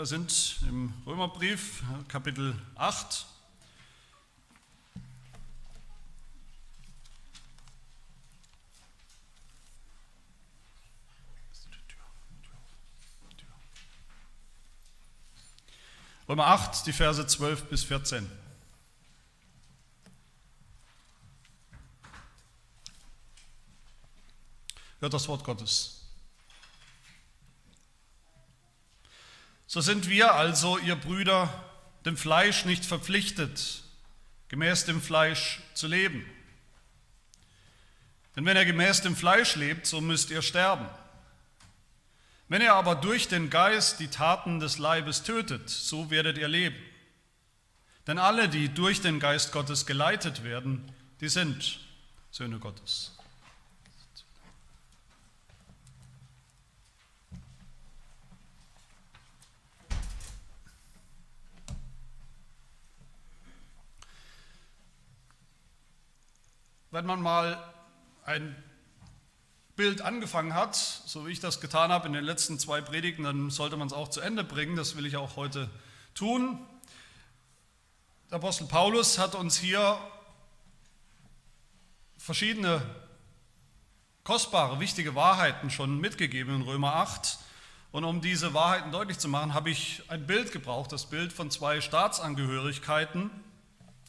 Wir sind im Römerbrief, Kapitel 8. Römer 8, die Verse 12 bis 14. Hört das Wort Gottes. So sind wir also, ihr Brüder, dem Fleisch nicht verpflichtet, gemäß dem Fleisch zu leben. Denn wenn er gemäß dem Fleisch lebt, so müsst ihr sterben. Wenn er aber durch den Geist die Taten des Leibes tötet, so werdet ihr leben. Denn alle, die durch den Geist Gottes geleitet werden, die sind Söhne Gottes. Wenn man mal ein Bild angefangen hat, so wie ich das getan habe in den letzten zwei Predigten, dann sollte man es auch zu Ende bringen. Das will ich auch heute tun. Der Apostel Paulus hat uns hier verschiedene kostbare, wichtige Wahrheiten schon mitgegeben in Römer 8. Und um diese Wahrheiten deutlich zu machen, habe ich ein Bild gebraucht, das Bild von zwei Staatsangehörigkeiten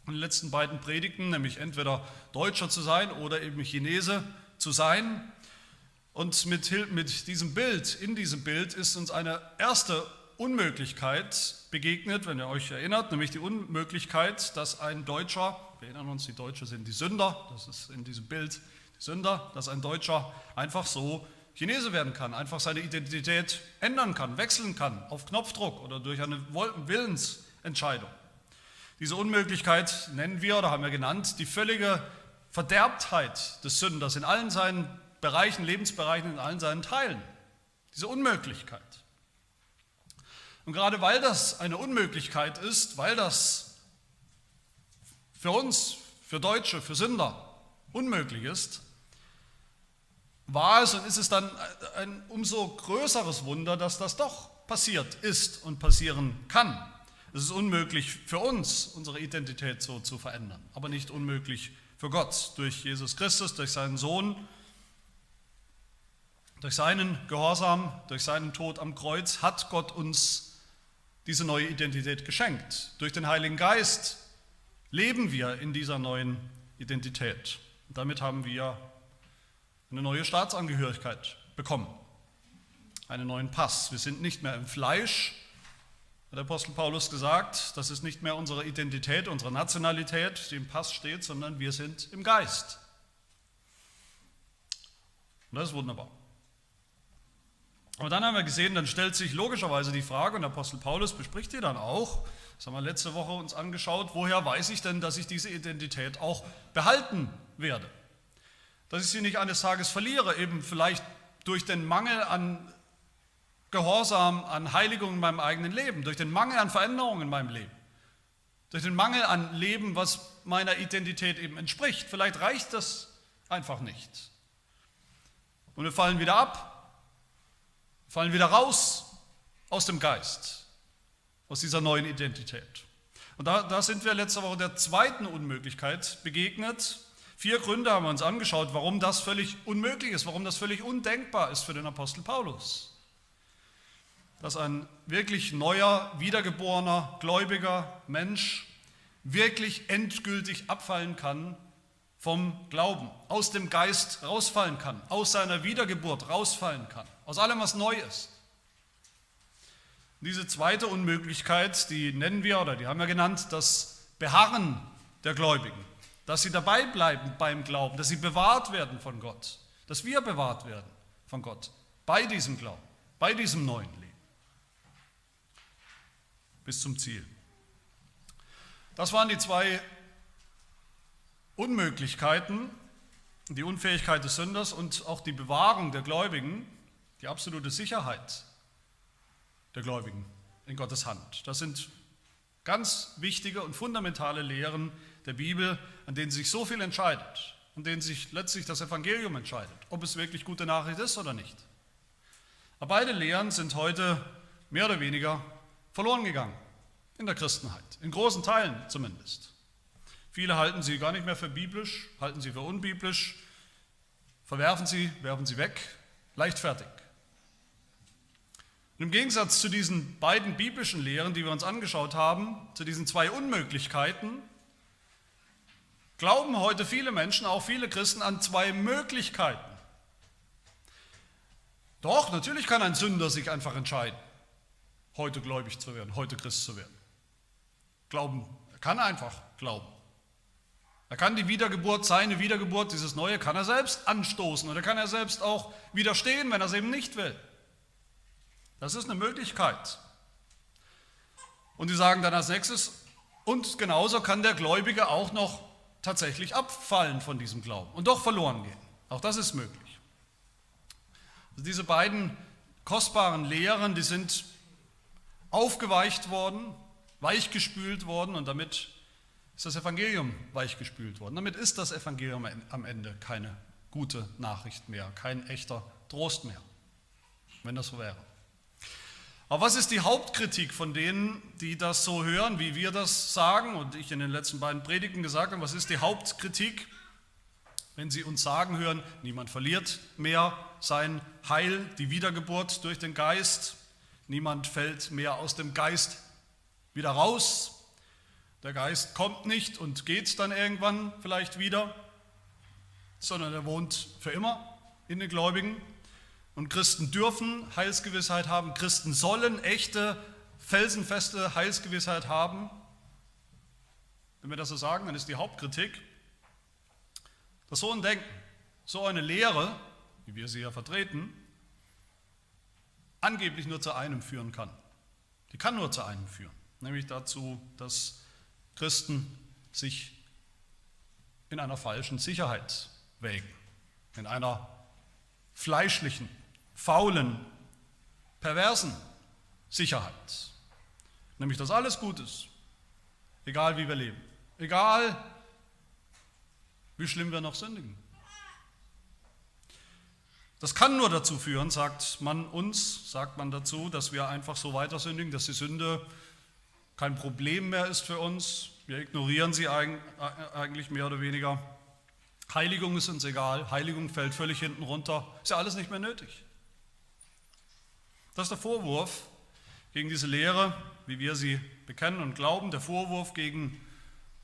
in den letzten beiden Predigten, nämlich entweder Deutscher zu sein oder eben Chinese zu sein. Und mit, mit diesem Bild, in diesem Bild ist uns eine erste Unmöglichkeit begegnet, wenn ihr euch erinnert, nämlich die Unmöglichkeit, dass ein Deutscher, wir erinnern uns, die Deutschen sind die Sünder, das ist in diesem Bild die Sünder, dass ein Deutscher einfach so Chinese werden kann, einfach seine Identität ändern kann, wechseln kann, auf Knopfdruck oder durch eine Willensentscheidung. Diese Unmöglichkeit nennen wir oder haben wir genannt die völlige Verderbtheit des Sünders in allen seinen Bereichen, Lebensbereichen, in allen seinen Teilen. Diese Unmöglichkeit. Und gerade weil das eine Unmöglichkeit ist, weil das für uns, für Deutsche, für Sünder unmöglich ist, war es und ist es dann ein umso größeres Wunder, dass das doch passiert ist und passieren kann. Es ist unmöglich für uns, unsere Identität so zu verändern, aber nicht unmöglich für Gott. Durch Jesus Christus, durch seinen Sohn, durch seinen Gehorsam, durch seinen Tod am Kreuz hat Gott uns diese neue Identität geschenkt. Durch den Heiligen Geist leben wir in dieser neuen Identität. Und damit haben wir eine neue Staatsangehörigkeit bekommen, einen neuen Pass. Wir sind nicht mehr im Fleisch, hat der Apostel Paulus gesagt, das ist nicht mehr unsere Identität, unsere Nationalität, die im Pass steht, sondern wir sind im Geist. Und das ist wunderbar. Aber dann haben wir gesehen, dann stellt sich logischerweise die Frage, und der Apostel Paulus bespricht die dann auch, das haben wir letzte Woche uns angeschaut, woher weiß ich denn, dass ich diese Identität auch behalten werde? Dass ich sie nicht eines Tages verliere, eben vielleicht durch den Mangel an Gehorsam an Heiligung in meinem eigenen Leben, durch den Mangel an Veränderungen in meinem Leben, durch den Mangel an Leben, was meiner Identität eben entspricht. Vielleicht reicht das einfach nicht. Und wir fallen wieder ab, fallen wieder raus aus dem Geist, aus dieser neuen Identität. Und da, da sind wir letzte Woche der zweiten Unmöglichkeit begegnet. Vier Gründe haben wir uns angeschaut, warum das völlig unmöglich ist, warum das völlig undenkbar ist für den Apostel Paulus dass ein wirklich neuer, wiedergeborener, gläubiger Mensch wirklich endgültig abfallen kann vom Glauben, aus dem Geist rausfallen kann, aus seiner Wiedergeburt rausfallen kann, aus allem, was neu ist. diese zweite Unmöglichkeit, die nennen wir oder die haben wir genannt, das Beharren der Gläubigen, dass sie dabei bleiben beim Glauben, dass sie bewahrt werden von Gott, dass wir bewahrt werden von Gott bei diesem Glauben, bei diesem neuen Leben bis zum Ziel. Das waren die zwei Unmöglichkeiten, die Unfähigkeit des Sünders und auch die Bewahrung der Gläubigen, die absolute Sicherheit der Gläubigen in Gottes Hand. Das sind ganz wichtige und fundamentale Lehren der Bibel, an denen sich so viel entscheidet, an denen sich letztlich das Evangelium entscheidet, ob es wirklich gute Nachricht ist oder nicht. Aber beide Lehren sind heute mehr oder weniger verloren gegangen in der Christenheit, in großen Teilen zumindest. Viele halten sie gar nicht mehr für biblisch, halten sie für unbiblisch, verwerfen sie, werfen sie weg, leichtfertig. Und im Gegensatz zu diesen beiden biblischen Lehren, die wir uns angeschaut haben, zu diesen zwei Unmöglichkeiten, glauben heute viele Menschen, auch viele Christen, an zwei Möglichkeiten. Doch, natürlich kann ein Sünder sich einfach entscheiden, heute gläubig zu werden, heute Christ zu werden. Glauben, er kann einfach glauben. Er kann die Wiedergeburt, seine Wiedergeburt, dieses Neue, kann er selbst anstoßen oder kann er selbst auch widerstehen, wenn er es eben nicht will. Das ist eine Möglichkeit. Und die sagen dann als nächstes, und genauso kann der Gläubige auch noch tatsächlich abfallen von diesem Glauben und doch verloren gehen. Auch das ist möglich. Also diese beiden kostbaren Lehren, die sind aufgeweicht worden, weichgespült worden und damit ist das Evangelium weichgespült worden. Damit ist das Evangelium am Ende keine gute Nachricht mehr, kein echter Trost mehr, wenn das so wäre. Aber was ist die Hauptkritik von denen, die das so hören, wie wir das sagen und ich in den letzten beiden Predigten gesagt habe? Was ist die Hauptkritik, wenn sie uns sagen hören, niemand verliert mehr sein Heil, die Wiedergeburt durch den Geist, niemand fällt mehr aus dem Geist wieder raus, der Geist kommt nicht und geht dann irgendwann vielleicht wieder, sondern er wohnt für immer in den Gläubigen. Und Christen dürfen Heilsgewissheit haben, Christen sollen echte, felsenfeste Heilsgewissheit haben. Wenn wir das so sagen, dann ist die Hauptkritik, dass so ein Denken, so eine Lehre, wie wir sie ja vertreten, angeblich nur zu einem führen kann. Die kann nur zu einem führen, nämlich dazu, dass Christen sich in einer falschen Sicherheit wägen, in einer fleischlichen, faulen, perversen Sicherheit. Nämlich, dass alles gut ist, egal wie wir leben, egal wie schlimm wir noch sündigen. Das kann nur dazu führen, sagt man uns, sagt man dazu, dass wir einfach so weiter sündigen, dass die Sünde kein Problem mehr ist für uns, wir ignorieren sie eigentlich mehr oder weniger. Heiligung ist uns egal. Heiligung fällt völlig hinten runter. Ist ja alles nicht mehr nötig. Das ist der Vorwurf gegen diese Lehre, wie wir sie bekennen und glauben. Der Vorwurf gegen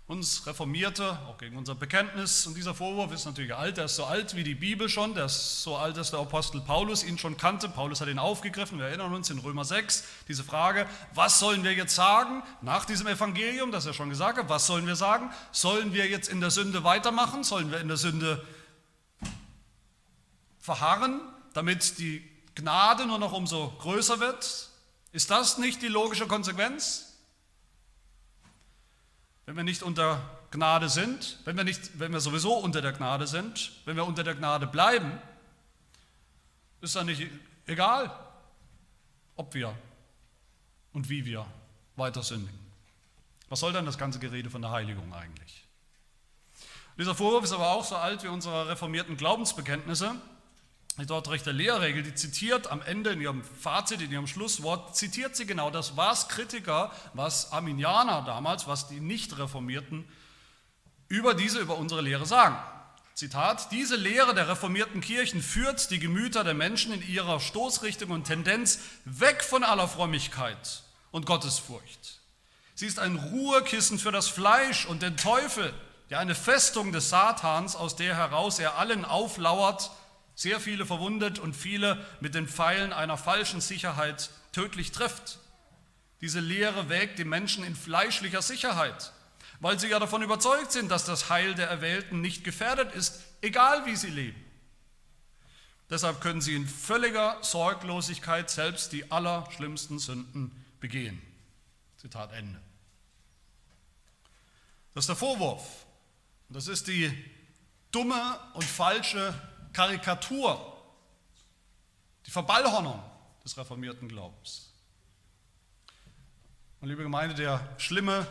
uns Reformierte, auch gegen unser Bekenntnis. Und dieser Vorwurf ist natürlich alt, der ist so alt wie die Bibel schon, der ist so alt, dass der Apostel Paulus ihn schon kannte. Paulus hat ihn aufgegriffen, wir erinnern uns in Römer 6, diese Frage, was sollen wir jetzt sagen nach diesem Evangelium, das er schon gesagt hat, was sollen wir sagen? Sollen wir jetzt in der Sünde weitermachen? Sollen wir in der Sünde verharren, damit die Gnade nur noch umso größer wird? Ist das nicht die logische Konsequenz? Wenn wir nicht unter Gnade sind, wenn wir, nicht, wenn wir sowieso unter der Gnade sind, wenn wir unter der Gnade bleiben, ist dann nicht egal, ob wir und wie wir weiter sündigen. Was soll dann das ganze Gerede von der Heiligung eigentlich? Dieser Vorwurf ist aber auch so alt wie unsere reformierten Glaubensbekenntnisse die Dortrechter Lehrregel, die zitiert am Ende in ihrem Fazit, in ihrem Schlusswort, zitiert sie genau das, was Kritiker, was Arminianer damals, was die Nicht-Reformierten über diese, über unsere Lehre sagen. Zitat, diese Lehre der reformierten Kirchen führt die Gemüter der Menschen in ihrer Stoßrichtung und Tendenz weg von aller Frömmigkeit und Gottesfurcht. Sie ist ein Ruhekissen für das Fleisch und den Teufel, ja eine Festung des Satans, aus der heraus er allen auflauert, sehr viele verwundet und viele mit den Pfeilen einer falschen Sicherheit tödlich trifft. Diese Lehre wägt die Menschen in fleischlicher Sicherheit, weil sie ja davon überzeugt sind, dass das Heil der Erwählten nicht gefährdet ist, egal wie sie leben. Deshalb können sie in völliger Sorglosigkeit selbst die allerschlimmsten Sünden begehen. Zitat Ende. Das ist der Vorwurf. Das ist die dumme und falsche Karikatur, die Verballhornung des reformierten Glaubens. Und liebe Gemeinde, der schlimme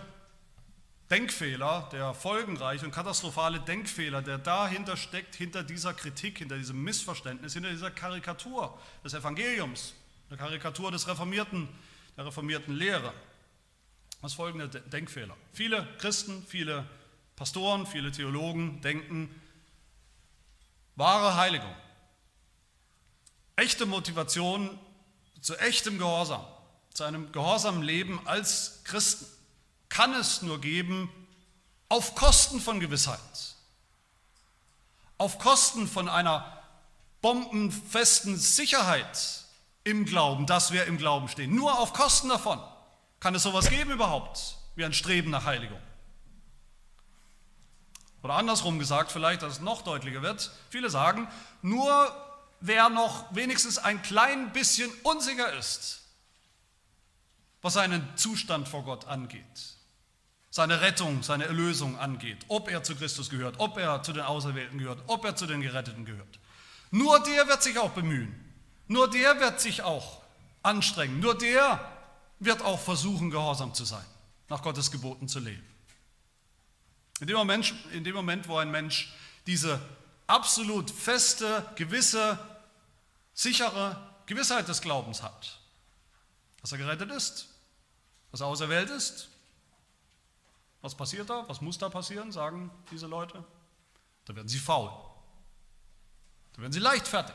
Denkfehler, der folgenreiche und katastrophale Denkfehler, der dahinter steckt, hinter dieser Kritik, hinter diesem Missverständnis, hinter dieser Karikatur des Evangeliums, der Karikatur des reformierten, der reformierten Lehre. Das ist folgender Denkfehler. Viele Christen, viele Pastoren, viele Theologen denken, wahre Heiligung, echte Motivation zu echtem Gehorsam, zu einem gehorsamen Leben als Christen kann es nur geben auf Kosten von Gewissheit, auf Kosten von einer bombenfesten Sicherheit im Glauben, dass wir im Glauben stehen. Nur auf Kosten davon kann es sowas geben überhaupt, wie ein Streben nach Heiligung. Oder andersrum gesagt, vielleicht, dass es noch deutlicher wird, viele sagen, nur wer noch wenigstens ein klein bisschen unsicher ist, was seinen Zustand vor Gott angeht, seine Rettung, seine Erlösung angeht, ob er zu Christus gehört, ob er zu den Auserwählten gehört, ob er zu den Geretteten gehört. Nur der wird sich auch bemühen, nur der wird sich auch anstrengen, nur der wird auch versuchen, gehorsam zu sein, nach Gottes Geboten zu leben. In dem Moment, in dem Moment wo ein Mensch diese absolut feste, gewisse, sichere Gewissheit des Glaubens hat, dass er gerettet ist, dass er auserwählt ist, was passiert da? Was muss da passieren, sagen diese Leute? Da werden sie faul. Da werden sie leichtfertig.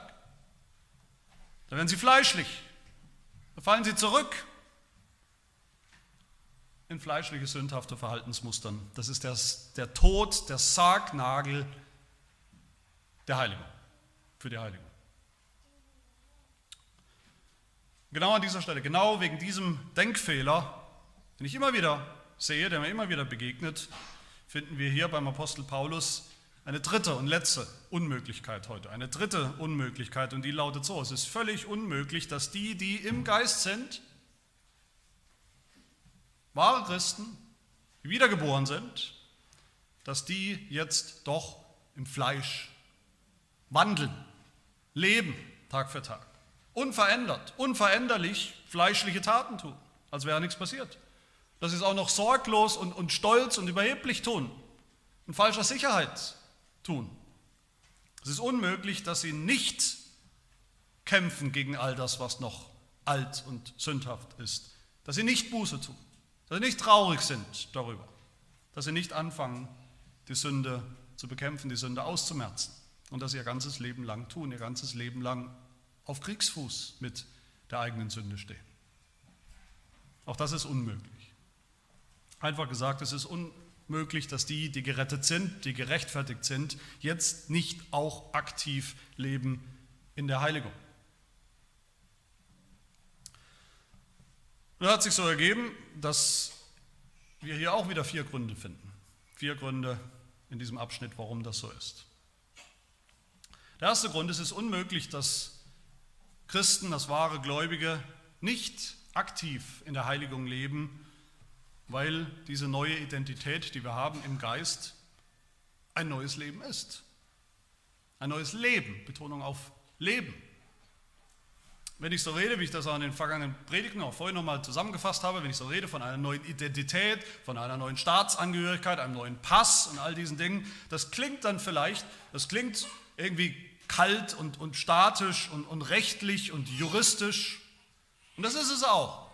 Da werden sie fleischlich. Da fallen sie zurück in fleischliche, sündhafte Verhaltensmustern. Das ist das, der Tod, der Sargnagel der Heiligung, für die Heiligung. Genau an dieser Stelle, genau wegen diesem Denkfehler, den ich immer wieder sehe, der mir immer wieder begegnet, finden wir hier beim Apostel Paulus eine dritte und letzte Unmöglichkeit heute. Eine dritte Unmöglichkeit und die lautet so, es ist völlig unmöglich, dass die, die im Geist sind, wahre Christen, die wiedergeboren sind, dass die jetzt doch im Fleisch wandeln, leben Tag für Tag, unverändert, unveränderlich fleischliche Taten tun, als wäre nichts passiert. Dass sie es auch noch sorglos und, und stolz und überheblich tun, in falscher Sicherheit tun. Es ist unmöglich, dass sie nicht kämpfen gegen all das, was noch alt und sündhaft ist, dass sie nicht Buße tun dass sie nicht traurig sind darüber, dass sie nicht anfangen, die Sünde zu bekämpfen, die Sünde auszumerzen und dass sie ihr ganzes Leben lang tun, ihr ganzes Leben lang auf Kriegsfuß mit der eigenen Sünde stehen. Auch das ist unmöglich. Einfach gesagt, es ist unmöglich, dass die, die gerettet sind, die gerechtfertigt sind, jetzt nicht auch aktiv leben in der Heiligung. Nun hat sich so ergeben, dass wir hier auch wieder vier Gründe finden. Vier Gründe in diesem Abschnitt, warum das so ist. Der erste Grund ist, es ist unmöglich, dass Christen, das wahre Gläubige, nicht aktiv in der Heiligung leben, weil diese neue Identität, die wir haben im Geist, ein neues Leben ist. Ein neues Leben, Betonung auf Leben. Wenn ich so rede, wie ich das auch in den vergangenen Predigten auch vorhin nochmal zusammengefasst habe, wenn ich so rede von einer neuen Identität, von einer neuen Staatsangehörigkeit, einem neuen Pass und all diesen Dingen, das klingt dann vielleicht, das klingt irgendwie kalt und, und statisch und, und rechtlich und juristisch. Und das ist es auch.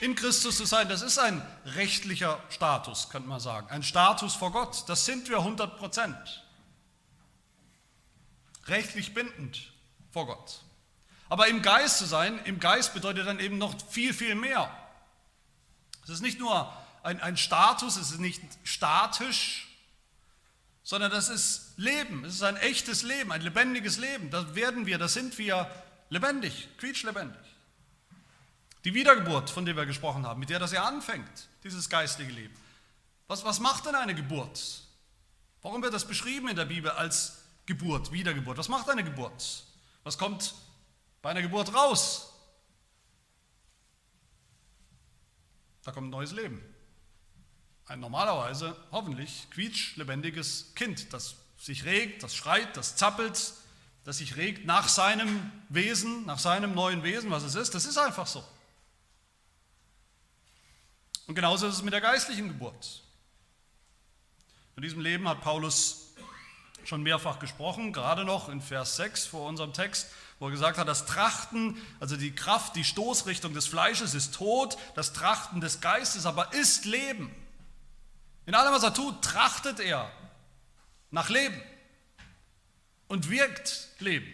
In Christus zu sein, das ist ein rechtlicher Status, könnte man sagen. Ein Status vor Gott. Das sind wir 100 Prozent. Rechtlich bindend vor Gott. Aber im Geist zu sein, im Geist bedeutet dann eben noch viel, viel mehr. Es ist nicht nur ein, ein Status, es ist nicht statisch, sondern das ist Leben. Es ist ein echtes Leben, ein lebendiges Leben. Das werden wir, das sind wir lebendig, quietschlebendig. Die Wiedergeburt, von der wir gesprochen haben, mit der das ja anfängt, dieses geistige Leben. Was, was macht denn eine Geburt? Warum wird das beschrieben in der Bibel als Geburt, Wiedergeburt? Was macht eine Geburt? Was kommt bei einer Geburt raus. Da kommt ein neues Leben. Ein normalerweise, hoffentlich, quietschlebendiges Kind, das sich regt, das schreit, das zappelt, das sich regt nach seinem Wesen, nach seinem neuen Wesen, was es ist. Das ist einfach so. Und genauso ist es mit der geistlichen Geburt. Von diesem Leben hat Paulus schon mehrfach gesprochen, gerade noch in Vers 6 vor unserem Text, wo er gesagt hat, das Trachten, also die Kraft, die Stoßrichtung des Fleisches ist Tod, das Trachten des Geistes aber ist Leben. In allem, was er tut, trachtet er nach Leben und wirkt Leben.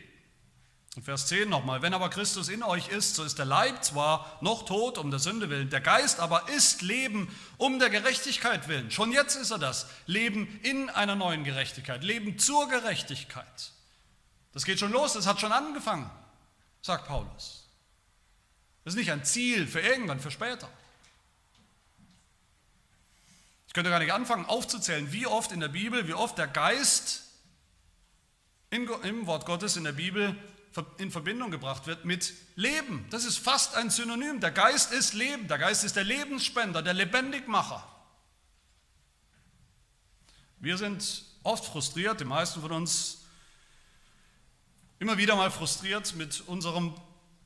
Und Vers 10 nochmal, wenn aber Christus in euch ist, so ist der Leib zwar noch tot um der Sünde willen, der Geist aber ist Leben um der Gerechtigkeit willen. Schon jetzt ist er das, Leben in einer neuen Gerechtigkeit, Leben zur Gerechtigkeit. Das geht schon los, das hat schon angefangen, sagt Paulus. Das ist nicht ein Ziel für irgendwann, für später. Ich könnte gar nicht anfangen aufzuzählen, wie oft in der Bibel, wie oft der Geist im Wort Gottes in der Bibel in Verbindung gebracht wird mit Leben. Das ist fast ein Synonym. Der Geist ist Leben. Der Geist ist der Lebensspender, der Lebendigmacher. Wir sind oft frustriert, die meisten von uns immer wieder mal frustriert mit unserem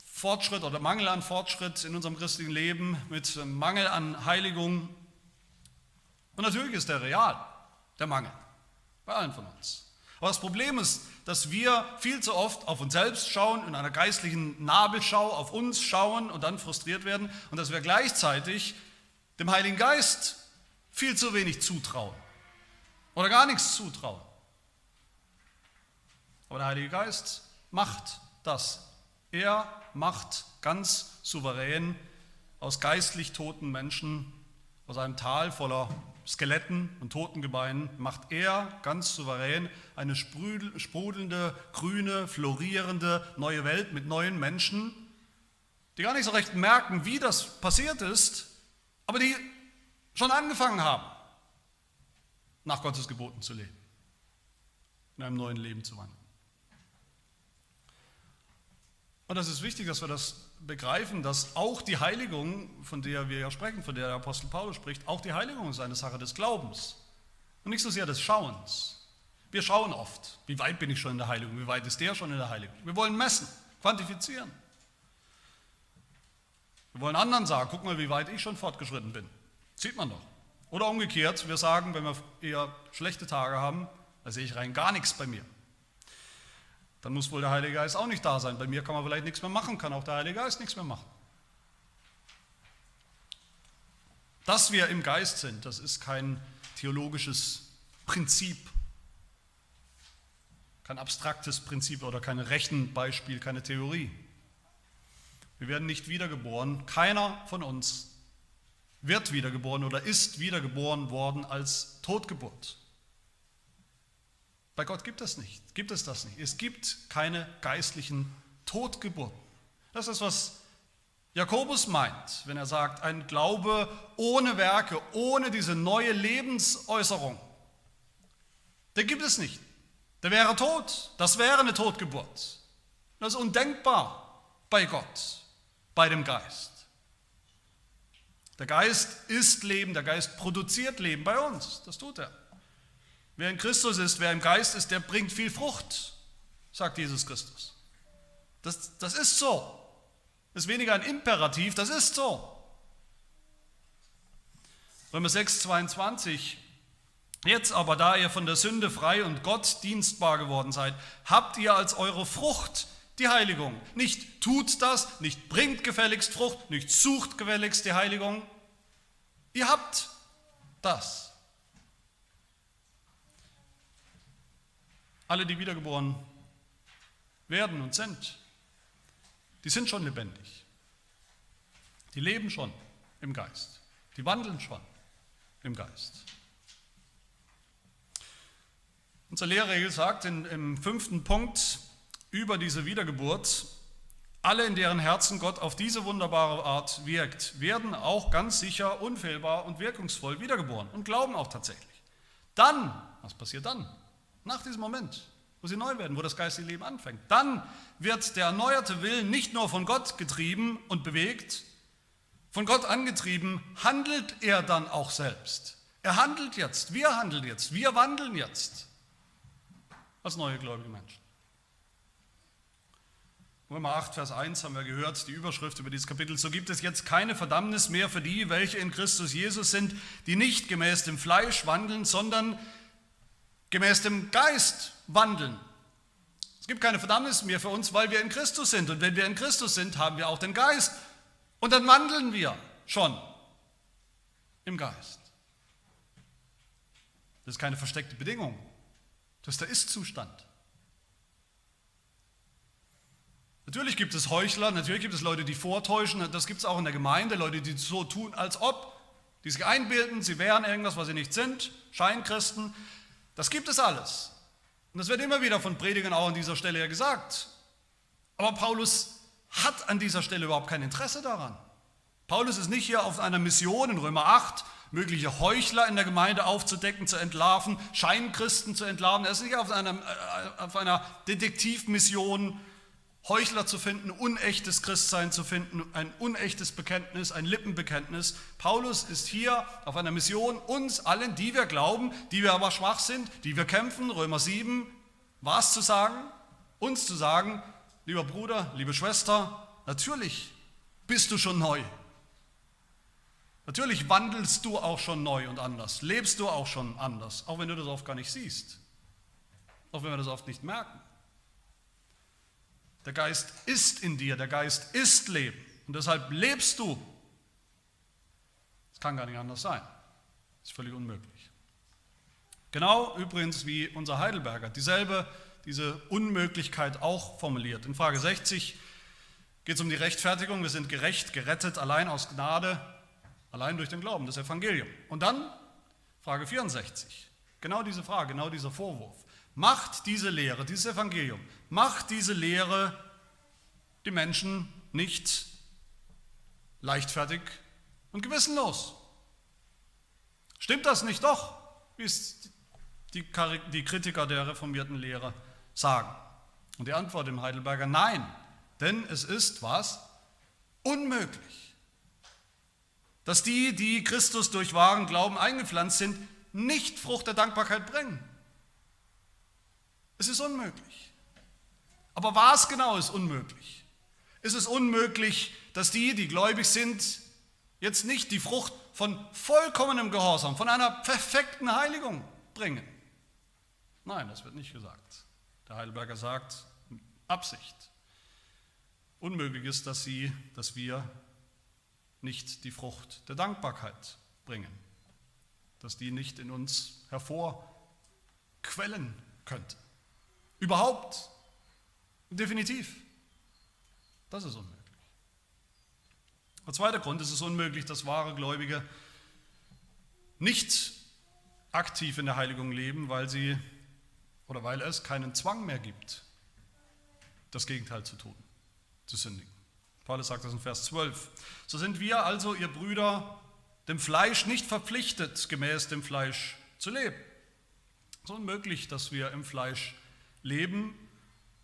Fortschritt oder Mangel an Fortschritt in unserem christlichen Leben, mit Mangel an Heiligung. Und natürlich ist der real, der Mangel, bei allen von uns. Aber das Problem ist, dass wir viel zu oft auf uns selbst schauen, in einer geistlichen Nabelschau auf uns schauen und dann frustriert werden und dass wir gleichzeitig dem Heiligen Geist viel zu wenig zutrauen oder gar nichts zutrauen. Aber der Heilige Geist macht das. Er macht ganz souverän aus geistlich toten Menschen, aus einem Tal voller Skeletten und Totengebeinen macht er ganz souverän eine sprudelnde, grüne, florierende neue Welt mit neuen Menschen, die gar nicht so recht merken, wie das passiert ist, aber die schon angefangen haben, nach Gottes Geboten zu leben, in einem neuen Leben zu wandeln. Und das ist wichtig, dass wir das begreifen, dass auch die Heiligung, von der wir ja sprechen, von der der Apostel Paulus spricht, auch die Heiligung ist eine Sache des Glaubens und nicht so sehr des Schauens. Wir schauen oft, wie weit bin ich schon in der Heiligung, wie weit ist der schon in der Heiligung. Wir wollen messen, quantifizieren. Wir wollen anderen sagen, guck mal, wie weit ich schon fortgeschritten bin. Sieht man doch. Oder umgekehrt, wir sagen, wenn wir eher schlechte Tage haben, da sehe ich rein gar nichts bei mir. Dann muss wohl der Heilige Geist auch nicht da sein. Bei mir kann man vielleicht nichts mehr machen, kann auch der Heilige Geist nichts mehr machen. Dass wir im Geist sind, das ist kein theologisches Prinzip, kein abstraktes Prinzip oder kein Rechenbeispiel, keine Theorie. Wir werden nicht wiedergeboren. Keiner von uns wird wiedergeboren oder ist wiedergeboren worden als Totgeburt. Bei Gott gibt es nicht, gibt es das nicht. Es gibt keine geistlichen Totgeburten. Das ist, was Jakobus meint, wenn er sagt, ein Glaube ohne Werke, ohne diese neue Lebensäußerung, der gibt es nicht. Der wäre tot. Das wäre eine Totgeburt. Das ist undenkbar bei Gott, bei dem Geist. Der Geist ist Leben, der Geist produziert Leben bei uns. Das tut er. Wer in Christus ist, wer im Geist ist, der bringt viel Frucht, sagt Jesus Christus. Das, das ist so. Das ist weniger ein Imperativ, das ist so. Römer 6, 22. Jetzt aber, da ihr von der Sünde frei und Gott dienstbar geworden seid, habt ihr als eure Frucht die Heiligung. Nicht tut das, nicht bringt gefälligst Frucht, nicht sucht gefälligst die Heiligung. Ihr habt das. Alle, die wiedergeboren werden und sind, die sind schon lebendig. Die leben schon im Geist. Die wandeln schon im Geist. Unsere Lehrregel sagt in, im fünften Punkt über diese Wiedergeburt, alle, in deren Herzen Gott auf diese wunderbare Art wirkt, werden auch ganz sicher, unfehlbar und wirkungsvoll wiedergeboren und glauben auch tatsächlich. Dann, was passiert dann? Nach diesem Moment, wo sie neu werden, wo das geistige Leben anfängt. Dann wird der erneuerte Willen nicht nur von Gott getrieben und bewegt, von Gott angetrieben, handelt er dann auch selbst. Er handelt jetzt, wir handeln jetzt, wir wandeln jetzt als neue gläubige Menschen. Römer 8, Vers 1 haben wir gehört, die Überschrift über dieses Kapitel. So gibt es jetzt keine Verdammnis mehr für die, welche in Christus Jesus sind, die nicht gemäß dem Fleisch wandeln, sondern gemäß dem Geist wandeln. Es gibt keine Verdammnis mehr für uns, weil wir in Christus sind. Und wenn wir in Christus sind, haben wir auch den Geist. Und dann wandeln wir schon im Geist. Das ist keine versteckte Bedingung. Das ist der Ist-Zustand. Natürlich gibt es Heuchler, natürlich gibt es Leute, die vortäuschen, das gibt es auch in der Gemeinde, Leute, die so tun, als ob, die sich einbilden, sie wären irgendwas, was sie nicht sind, Scheinchristen. Das gibt es alles. Und das wird immer wieder von Predigern auch an dieser Stelle ja gesagt. Aber Paulus hat an dieser Stelle überhaupt kein Interesse daran. Paulus ist nicht hier auf einer Mission in Römer 8, mögliche Heuchler in der Gemeinde aufzudecken, zu entlarven, Scheinchristen zu entlarven. Er ist nicht auf einer, äh, auf einer Detektivmission, Heuchler zu finden, unechtes Christsein zu finden, ein unechtes Bekenntnis, ein Lippenbekenntnis. Paulus ist hier auf einer Mission, uns allen, die wir glauben, die wir aber schwach sind, die wir kämpfen, Römer 7, was zu sagen, uns zu sagen, lieber Bruder, liebe Schwester, natürlich bist du schon neu. Natürlich wandelst du auch schon neu und anders, lebst du auch schon anders, auch wenn du das oft gar nicht siehst, auch wenn wir das oft nicht merken. Der Geist ist in dir, der Geist ist Leben. Und deshalb lebst du. Es kann gar nicht anders sein. Das ist völlig unmöglich. Genau übrigens wie unser Heidelberger dieselbe, diese Unmöglichkeit auch formuliert. In Frage 60 geht es um die Rechtfertigung. Wir sind gerecht, gerettet, allein aus Gnade, allein durch den Glauben, das Evangelium. Und dann Frage 64. Genau diese Frage, genau dieser Vorwurf. Macht diese Lehre, dieses Evangelium, macht diese Lehre die Menschen nicht leichtfertig und gewissenlos. Stimmt das nicht doch, wie es die, die Kritiker der reformierten Lehre sagen? Und die Antwort im Heidelberger, nein, denn es ist was? Unmöglich, dass die, die Christus durch wahren Glauben eingepflanzt sind, nicht Frucht der Dankbarkeit bringen. Es ist unmöglich. Aber was genau ist unmöglich? Ist es unmöglich, dass die, die gläubig sind, jetzt nicht die Frucht von vollkommenem Gehorsam, von einer perfekten Heiligung bringen? Nein, das wird nicht gesagt. Der Heidelberger sagt, Absicht. Unmöglich ist, dass sie, dass wir nicht die Frucht der Dankbarkeit bringen, dass die nicht in uns hervorquellen könnte. Überhaupt, definitiv. Das ist unmöglich. Der zweite Grund, es ist unmöglich, dass wahre Gläubige nicht aktiv in der Heiligung leben, weil sie oder weil es keinen Zwang mehr gibt, das Gegenteil zu tun, zu sündigen. Paulus sagt das in Vers 12. So sind wir also, ihr Brüder, dem Fleisch nicht verpflichtet, gemäß dem Fleisch zu leben. Es ist unmöglich, dass wir im Fleisch leben,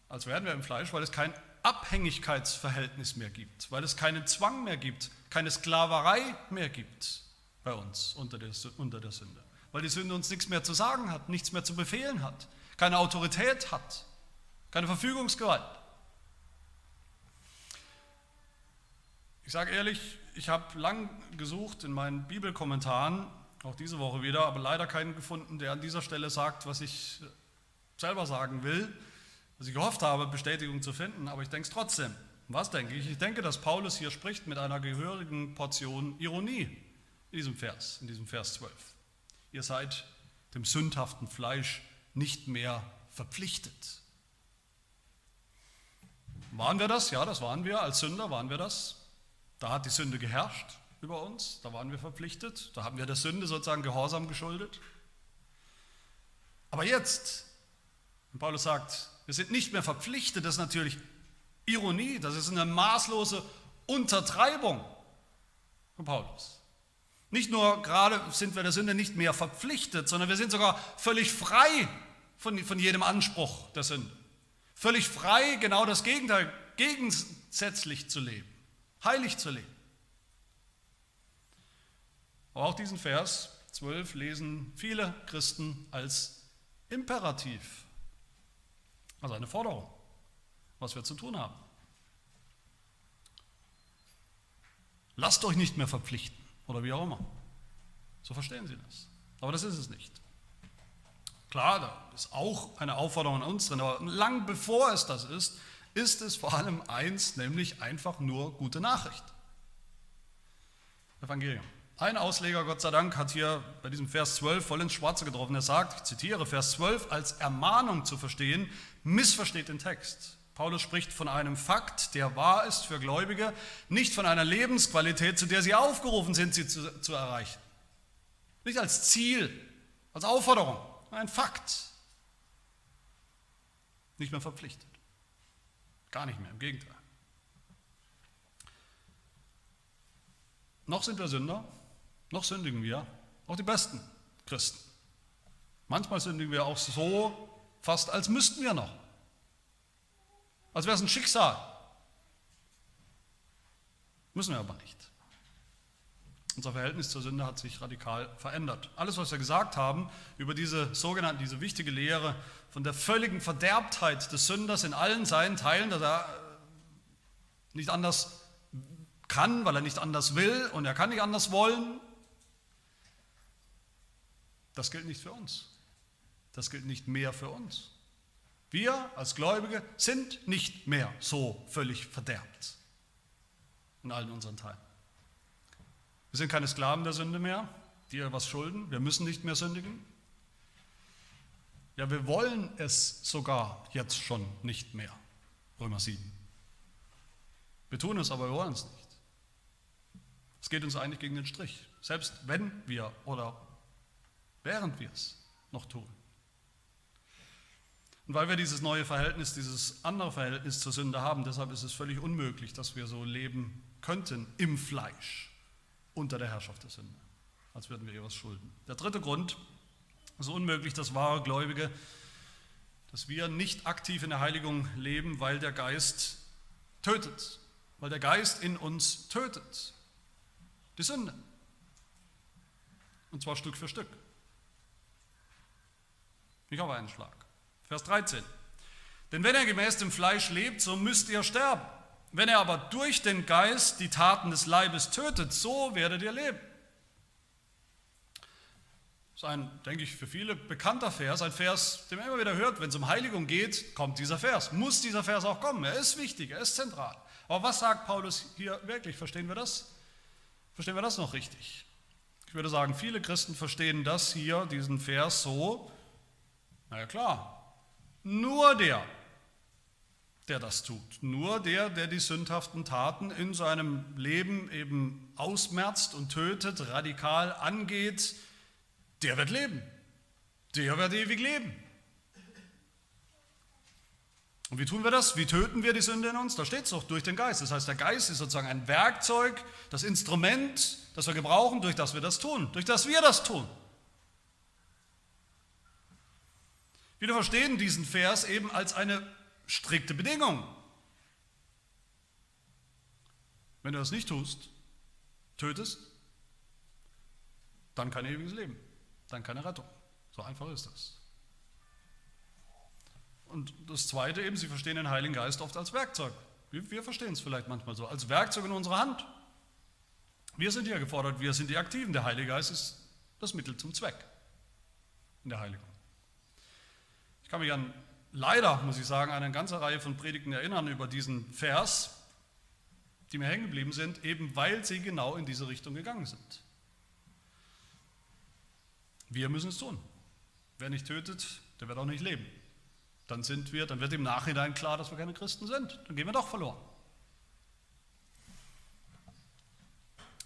als wären wir im Fleisch, weil es kein Abhängigkeitsverhältnis mehr gibt, weil es keinen Zwang mehr gibt, keine Sklaverei mehr gibt bei uns unter der, Sünde, weil die Sünde uns nichts mehr zu sagen hat, nichts mehr zu befehlen hat, keine Autorität hat, keine Verfügungsgewalt. Ich sage ehrlich, ich habe lang gesucht in meinen Bibelkommentaren, auch diese Woche wieder, aber leider keinen gefunden, der an dieser Stelle sagt, was ich selber sagen will, was ich gehofft habe, Bestätigung zu finden, aber ich denke es trotzdem. Was denke ich? Ich denke, dass Paulus hier spricht mit einer gehörigen Portion Ironie in diesem Vers, in diesem Vers 12. Ihr seid dem sündhaften Fleisch nicht mehr verpflichtet. Waren wir das? Ja, das waren wir. Als Sünder waren wir das. Da hat die Sünde geherrscht über uns. Da waren wir verpflichtet. Da haben wir der Sünde sozusagen Gehorsam geschuldet. Aber jetzt, wenn Paulus sagt, wir sind nicht mehr verpflichtet, das ist natürlich Ironie, das ist eine maßlose Untertreibung von Paulus. Nicht nur gerade sind wir der Sünde nicht mehr verpflichtet, sondern wir sind sogar völlig frei von, von jedem Anspruch der Sünde. Völlig frei, genau das Gegenteil, gegensätzlich zu leben, heilig zu leben. Aber auch diesen Vers 12 lesen viele Christen als Imperativ, also eine Forderung, was wir zu tun haben. Lasst euch nicht mehr verpflichten oder wie auch immer. So verstehen Sie das. Aber das ist es nicht. Klar, da ist auch eine Aufforderung an uns drin, aber lang bevor es das ist, ist es vor allem eins, nämlich einfach nur gute Nachricht. Evangelium. Ein Ausleger, Gott sei Dank, hat hier bei diesem Vers 12 voll ins Schwarze getroffen. Er sagt, ich zitiere Vers 12, als Ermahnung zu verstehen, missversteht den Text. Paulus spricht von einem Fakt, der wahr ist für Gläubige, nicht von einer Lebensqualität, zu der sie aufgerufen sind, sie zu, zu erreichen. Nicht als Ziel, als Aufforderung, ein Fakt. Nicht mehr verpflichtet. Gar nicht mehr, im Gegenteil. Noch sind wir Sünder, noch sündigen wir, auch die besten Christen. Manchmal sündigen wir auch so, fast als müssten wir noch. Als wäre es ein Schicksal. Müssen wir aber nicht. Unser Verhältnis zur Sünde hat sich radikal verändert. Alles, was wir gesagt haben über diese sogenannte, diese wichtige Lehre von der völligen Verderbtheit des Sünders in allen seinen Teilen, dass er nicht anders kann, weil er nicht anders will und er kann nicht anders wollen, das gilt nicht für uns. Das gilt nicht mehr für uns. Wir als Gläubige sind nicht mehr so völlig verderbt in allen unseren Teilen. Wir sind keine Sklaven der Sünde mehr, die ihr was schulden. Wir müssen nicht mehr sündigen. Ja, wir wollen es sogar jetzt schon nicht mehr. Römer 7. Wir tun es, aber wir wollen es nicht. Es geht uns eigentlich gegen den Strich, selbst wenn wir oder während wir es noch tun. Und weil wir dieses neue Verhältnis, dieses andere Verhältnis zur Sünde haben, deshalb ist es völlig unmöglich, dass wir so leben könnten im Fleisch unter der Herrschaft der Sünde, als würden wir ihr was schulden. Der dritte Grund, so unmöglich, das wahre Gläubige, dass wir nicht aktiv in der Heiligung leben, weil der Geist tötet, weil der Geist in uns tötet. Die Sünde. Und zwar Stück für Stück. Nicht auf einen Schlag. Vers 13. Denn wenn er gemäß dem Fleisch lebt, so müsst ihr sterben. Wenn er aber durch den Geist die Taten des Leibes tötet, so werdet ihr leben. Das ist ein, denke ich, für viele bekannter Vers, ein Vers, den man immer wieder hört, wenn es um Heiligung geht, kommt dieser Vers. Muss dieser Vers auch kommen? Er ist wichtig, er ist zentral. Aber was sagt Paulus hier wirklich? Verstehen wir das? Verstehen wir das noch richtig? Ich würde sagen, viele Christen verstehen das hier, diesen Vers so, naja klar, nur der, der das tut. Nur der, der die sündhaften Taten in seinem Leben eben ausmerzt und tötet, radikal angeht, der wird leben. Der wird ewig leben. Und wie tun wir das? Wie töten wir die Sünde in uns? Da steht es doch durch den Geist. Das heißt, der Geist ist sozusagen ein Werkzeug, das Instrument, das wir gebrauchen, durch das wir das tun, durch das wir das tun. Viele verstehen diesen Vers eben als eine strikte Bedingung. Wenn du das nicht tust, tötest, dann kein ewiges Leben, dann keine Rettung. So einfach ist das. Und das Zweite eben, sie verstehen den Heiligen Geist oft als Werkzeug. Wir, wir verstehen es vielleicht manchmal so, als Werkzeug in unserer Hand. Wir sind ja gefordert, wir sind die Aktiven. Der Heilige Geist ist das Mittel zum Zweck in der Heiligung. Ich kann mich an leider, muss ich sagen, eine ganze Reihe von Predigten erinnern über diesen Vers, die mir hängen geblieben sind, eben weil sie genau in diese Richtung gegangen sind. Wir müssen es tun. Wer nicht tötet, der wird auch nicht leben. Dann sind wir, dann wird im Nachhinein klar, dass wir keine Christen sind. Dann gehen wir doch verloren.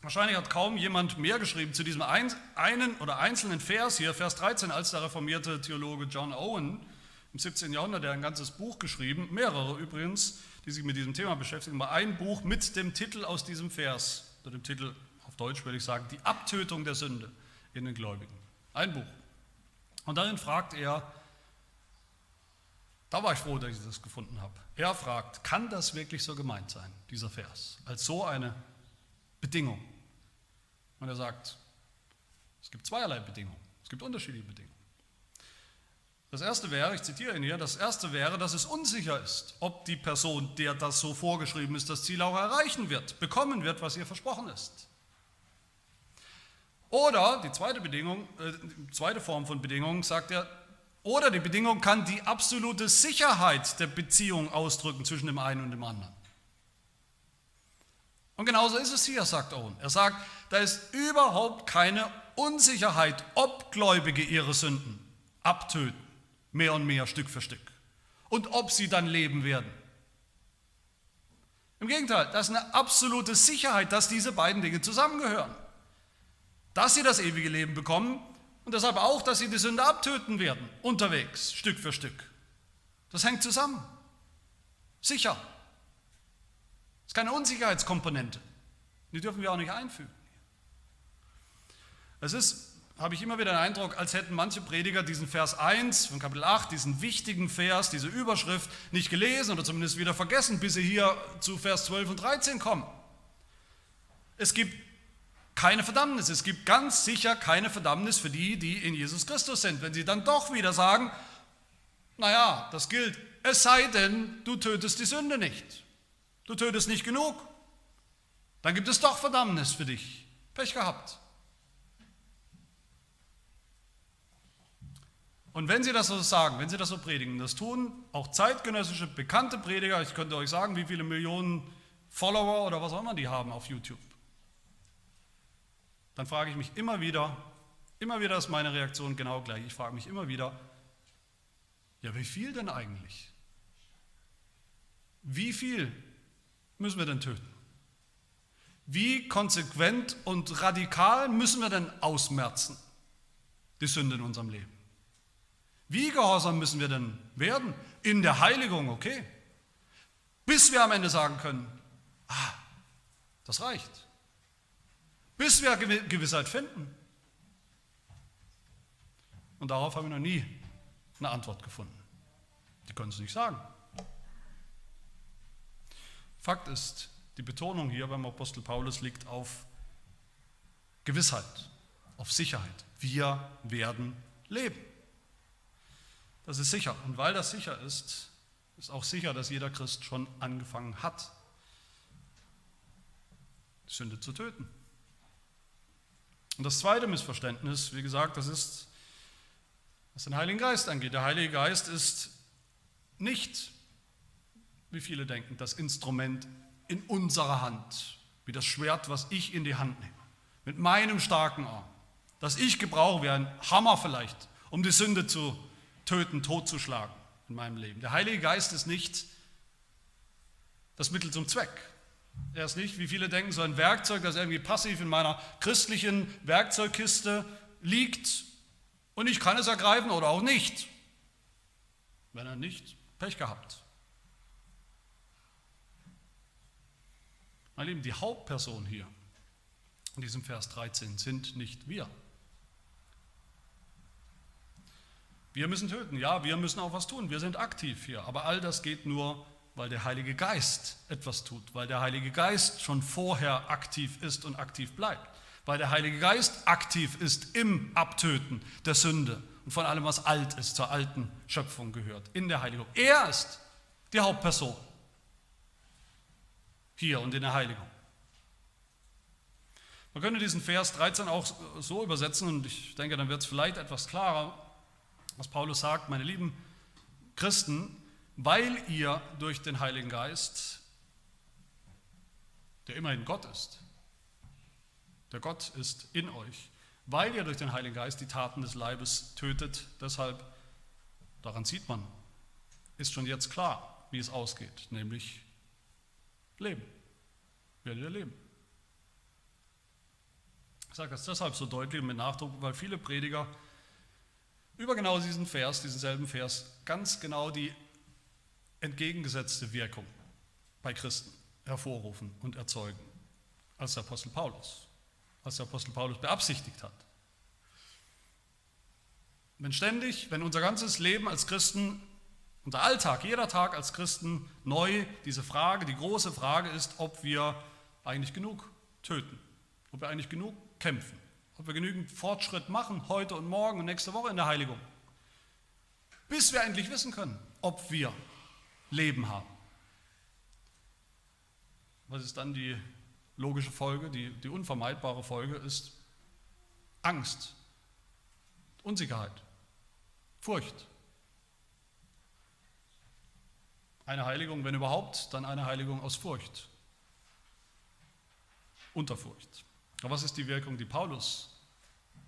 Wahrscheinlich hat kaum jemand mehr geschrieben zu diesem einen oder einzelnen Vers hier, Vers 13, als der reformierte Theologe John Owen, im 17. Jahrhundert, der ein ganzes Buch geschrieben, mehrere übrigens, die sich mit diesem Thema beschäftigen, aber ein Buch mit dem Titel aus diesem Vers, oder dem Titel auf Deutsch würde ich sagen, die Abtötung der Sünde in den Gläubigen. Ein Buch. Und darin fragt er, da war ich froh, dass ich das gefunden habe. Er fragt, kann das wirklich so gemeint sein, dieser Vers, als so eine Bedingung? Und er sagt, es gibt zweierlei Bedingungen, es gibt unterschiedliche Bedingungen. Das erste wäre, ich zitiere ihn hier, das erste wäre, dass es unsicher ist, ob die Person, der das so vorgeschrieben ist, das Ziel auch erreichen wird, bekommen wird, was ihr versprochen ist. Oder die zweite Bedingung, äh, zweite Form von Bedingung sagt er, Oder die Bedingung kann die absolute Sicherheit der Beziehung ausdrücken zwischen dem einen und dem anderen. Und genauso ist es hier, sagt Owen. Er sagt, da ist überhaupt keine Unsicherheit, ob Gläubige ihre Sünden abtöten, mehr und mehr, Stück für Stück, und ob sie dann leben werden. Im Gegenteil, das ist eine absolute Sicherheit, dass diese beiden Dinge zusammengehören. Dass sie das ewige Leben bekommen und deshalb auch, dass sie die Sünde abtöten werden, unterwegs, Stück für Stück. Das hängt zusammen. Sicher. Das ist keine Unsicherheitskomponente. Die dürfen wir auch nicht einfügen. Es ist, habe ich immer wieder den Eindruck, als hätten manche Prediger diesen Vers 1 von Kapitel 8, diesen wichtigen Vers, diese Überschrift nicht gelesen oder zumindest wieder vergessen, bis sie hier zu Vers 12 und 13 kommen. Es gibt keine Verdammnis. Es gibt ganz sicher keine Verdammnis für die, die in Jesus Christus sind. Wenn sie dann doch wieder sagen, naja, das gilt, es sei denn, du tötest die Sünde nicht. Du tötest nicht genug. Dann gibt es doch Verdammnis für dich. Pech gehabt. Und wenn Sie das so sagen, wenn Sie das so predigen, das tun auch zeitgenössische bekannte Prediger, ich könnte euch sagen, wie viele Millionen Follower oder was auch immer die haben auf YouTube, dann frage ich mich immer wieder, immer wieder ist meine Reaktion genau gleich. Ich frage mich immer wieder, ja, wie viel denn eigentlich? Wie viel müssen wir denn töten? Wie konsequent und radikal müssen wir denn ausmerzen, die Sünde in unserem Leben? Wie gehorsam müssen wir denn werden? In der Heiligung, okay. Bis wir am Ende sagen können, ah, das reicht. Bis wir Gewissheit finden. Und darauf haben wir noch nie eine Antwort gefunden. Die können es nicht sagen. Fakt ist, die Betonung hier beim Apostel Paulus liegt auf Gewissheit, auf Sicherheit. Wir werden leben. Das ist sicher. Und weil das sicher ist, ist auch sicher, dass jeder Christ schon angefangen hat, Sünde zu töten. Und das zweite Missverständnis, wie gesagt, das ist, was den Heiligen Geist angeht. Der Heilige Geist ist nicht wie viele denken, das Instrument in unserer Hand, wie das Schwert, was ich in die Hand nehme, mit meinem starken Arm, das ich gebrauche wie ein Hammer vielleicht, um die Sünde zu töten, totzuschlagen in meinem Leben. Der Heilige Geist ist nicht das Mittel zum Zweck. Er ist nicht, wie viele denken, so ein Werkzeug, das irgendwie passiv in meiner christlichen Werkzeugkiste liegt und ich kann es ergreifen oder auch nicht. Wenn er nicht, Pech gehabt. Meine Lieben, die Hauptperson hier in diesem Vers 13 sind nicht wir. Wir müssen töten, ja, wir müssen auch was tun, wir sind aktiv hier, aber all das geht nur, weil der Heilige Geist etwas tut, weil der Heilige Geist schon vorher aktiv ist und aktiv bleibt, weil der Heilige Geist aktiv ist im Abtöten der Sünde und von allem, was alt ist, zur alten Schöpfung gehört, in der Heiligung. Er ist die Hauptperson. Hier und in der Heiligung. Man könnte diesen Vers 13 auch so übersetzen und ich denke, dann wird es vielleicht etwas klarer, was Paulus sagt, meine lieben Christen, weil ihr durch den Heiligen Geist, der immerhin Gott ist, der Gott ist in euch, weil ihr durch den Heiligen Geist die Taten des Leibes tötet, deshalb, daran sieht man, ist schon jetzt klar, wie es ausgeht, nämlich leben. Werdet ihr leben. Ich sage das deshalb so deutlich und mit Nachdruck, weil viele Prediger über genau diesen Vers, diesen selben Vers, ganz genau die entgegengesetzte Wirkung bei Christen hervorrufen und erzeugen, als der Apostel Paulus, als der Apostel Paulus beabsichtigt hat. Wenn ständig, wenn unser ganzes Leben als Christen unser Alltag, jeder Tag als Christen neu diese Frage, die große Frage ist, ob wir eigentlich genug töten, ob wir eigentlich genug kämpfen, ob wir genügend Fortschritt machen heute und morgen und nächste Woche in der Heiligung, bis wir endlich wissen können, ob wir Leben haben. Was ist dann die logische Folge, die, die unvermeidbare Folge ist Angst, Unsicherheit, Furcht. Eine Heiligung, wenn überhaupt, dann eine Heiligung aus Furcht, Unterfurcht. Aber was ist die Wirkung, die Paulus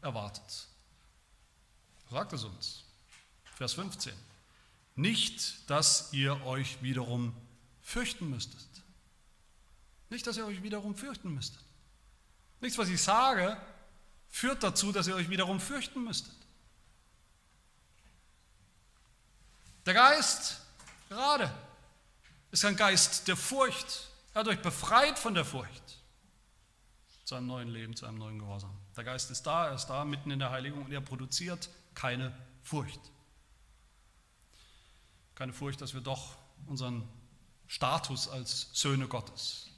erwartet? Sagt es uns. Vers 15. Nicht, dass ihr euch wiederum fürchten müsstet. Nicht, dass ihr euch wiederum fürchten müsstet. Nichts, was ich sage, führt dazu, dass ihr euch wiederum fürchten müsstet. Der Geist, gerade, ist ein Geist der Furcht. Er hat euch befreit von der Furcht zu einem neuen Leben, zu einem neuen Gehorsam. Der Geist ist da, er ist da, mitten in der Heiligung und er produziert keine Furcht. Keine Furcht, dass wir doch unseren Status als Söhne Gottes,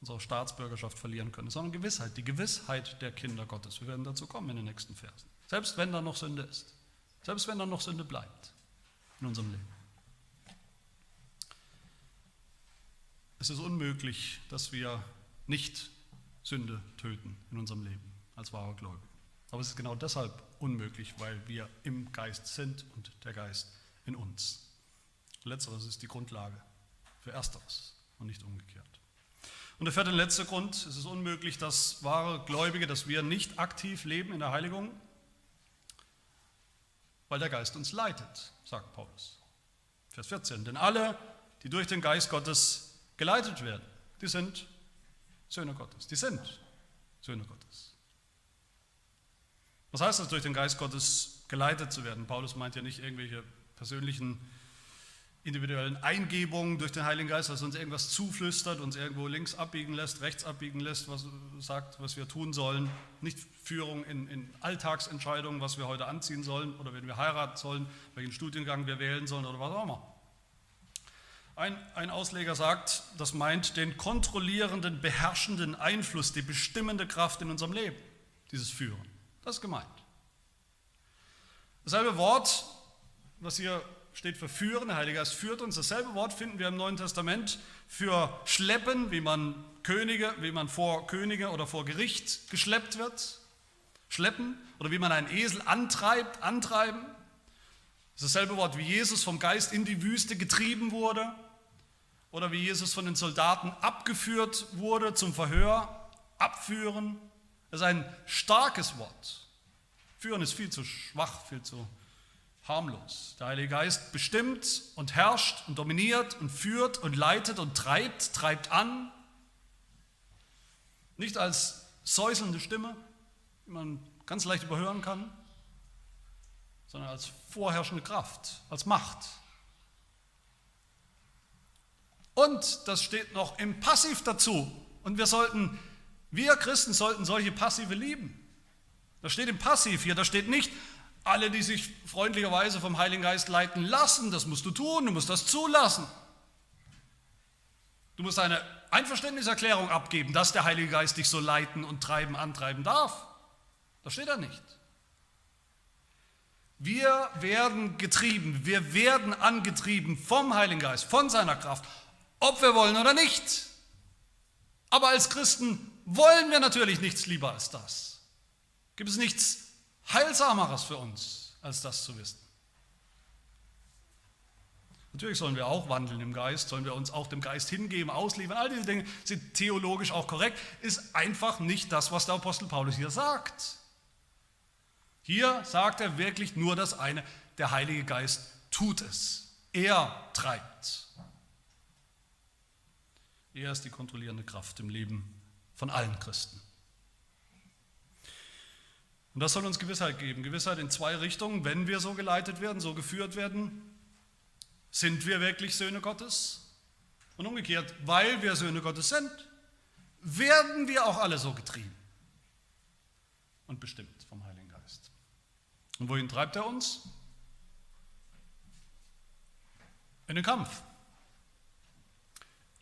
unsere Staatsbürgerschaft verlieren können, sondern Gewissheit, die Gewissheit der Kinder Gottes. Wir werden dazu kommen in den nächsten Versen. Selbst wenn da noch Sünde ist, selbst wenn da noch Sünde bleibt in unserem Leben. Es ist unmöglich, dass wir nicht Sünde töten in unserem Leben als wahre Gläubige. Aber es ist genau deshalb unmöglich, weil wir im Geist sind und der Geist in uns. Letzteres ist die Grundlage für Ersteres und nicht umgekehrt. Und der vierte und letzte Grund, es ist unmöglich, dass wahre Gläubige, dass wir nicht aktiv leben in der Heiligung, weil der Geist uns leitet, sagt Paulus. Vers 14. Denn alle, die durch den Geist Gottes geleitet werden, die sind Söhne Gottes. Die sind Söhne Gottes. Was heißt das, durch den Geist Gottes geleitet zu werden? Paulus meint ja nicht irgendwelche persönlichen individuellen Eingebungen durch den Heiligen Geist, dass uns irgendwas zuflüstert, uns irgendwo links abbiegen lässt, rechts abbiegen lässt, was sagt, was wir tun sollen. Nicht Führung in, in Alltagsentscheidungen, was wir heute anziehen sollen oder wenn wir heiraten sollen, welchen Studiengang wir wählen sollen oder was auch immer. Ein, ein Ausleger sagt, das meint den kontrollierenden, beherrschenden Einfluss, die bestimmende Kraft in unserem Leben, dieses Führen. Das ist gemeint. Dasselbe Wort, was hier steht für führen, der Heilige Geist führt uns. Dasselbe Wort finden wir im Neuen Testament für schleppen, wie man Könige, wie man vor Könige oder vor Gericht geschleppt wird. Schleppen oder wie man einen Esel antreibt, antreiben. Das ist dasselbe Wort, wie Jesus vom Geist in die Wüste getrieben wurde oder wie Jesus von den Soldaten abgeführt wurde zum Verhör. Abführen. Das ist ein starkes Wort. Führen ist viel zu schwach, viel zu harmlos. Der Heilige Geist bestimmt und herrscht und dominiert und führt und leitet und treibt, treibt an. Nicht als säuselnde Stimme, die man ganz leicht überhören kann, sondern als vorherrschende Kraft, als Macht. Und das steht noch im Passiv dazu. Und wir sollten, wir Christen sollten solche Passive lieben. Das steht im Passiv hier, da steht nicht, alle, die sich freundlicherweise vom Heiligen Geist leiten lassen, das musst du tun, du musst das zulassen. Du musst eine Einverständniserklärung abgeben, dass der Heilige Geist dich so leiten und treiben, antreiben darf. Das steht da nicht. Wir werden getrieben, wir werden angetrieben vom Heiligen Geist, von seiner Kraft, ob wir wollen oder nicht. Aber als Christen wollen wir natürlich nichts lieber als das. Gibt es nichts Heilsameres für uns, als das zu wissen. Natürlich sollen wir auch wandeln im Geist, sollen wir uns auch dem Geist hingeben, ausliefern. All diese Dinge sind theologisch auch korrekt, ist einfach nicht das, was der Apostel Paulus hier sagt. Hier sagt er wirklich nur das eine, der Heilige Geist tut es. Er treibt. Er ist die kontrollierende Kraft im Leben von allen Christen. Und das soll uns Gewissheit geben. Gewissheit in zwei Richtungen. Wenn wir so geleitet werden, so geführt werden, sind wir wirklich Söhne Gottes? Und umgekehrt, weil wir Söhne Gottes sind, werden wir auch alle so getrieben und bestimmt vom Heiligen Geist. Und wohin treibt er uns? In den Kampf.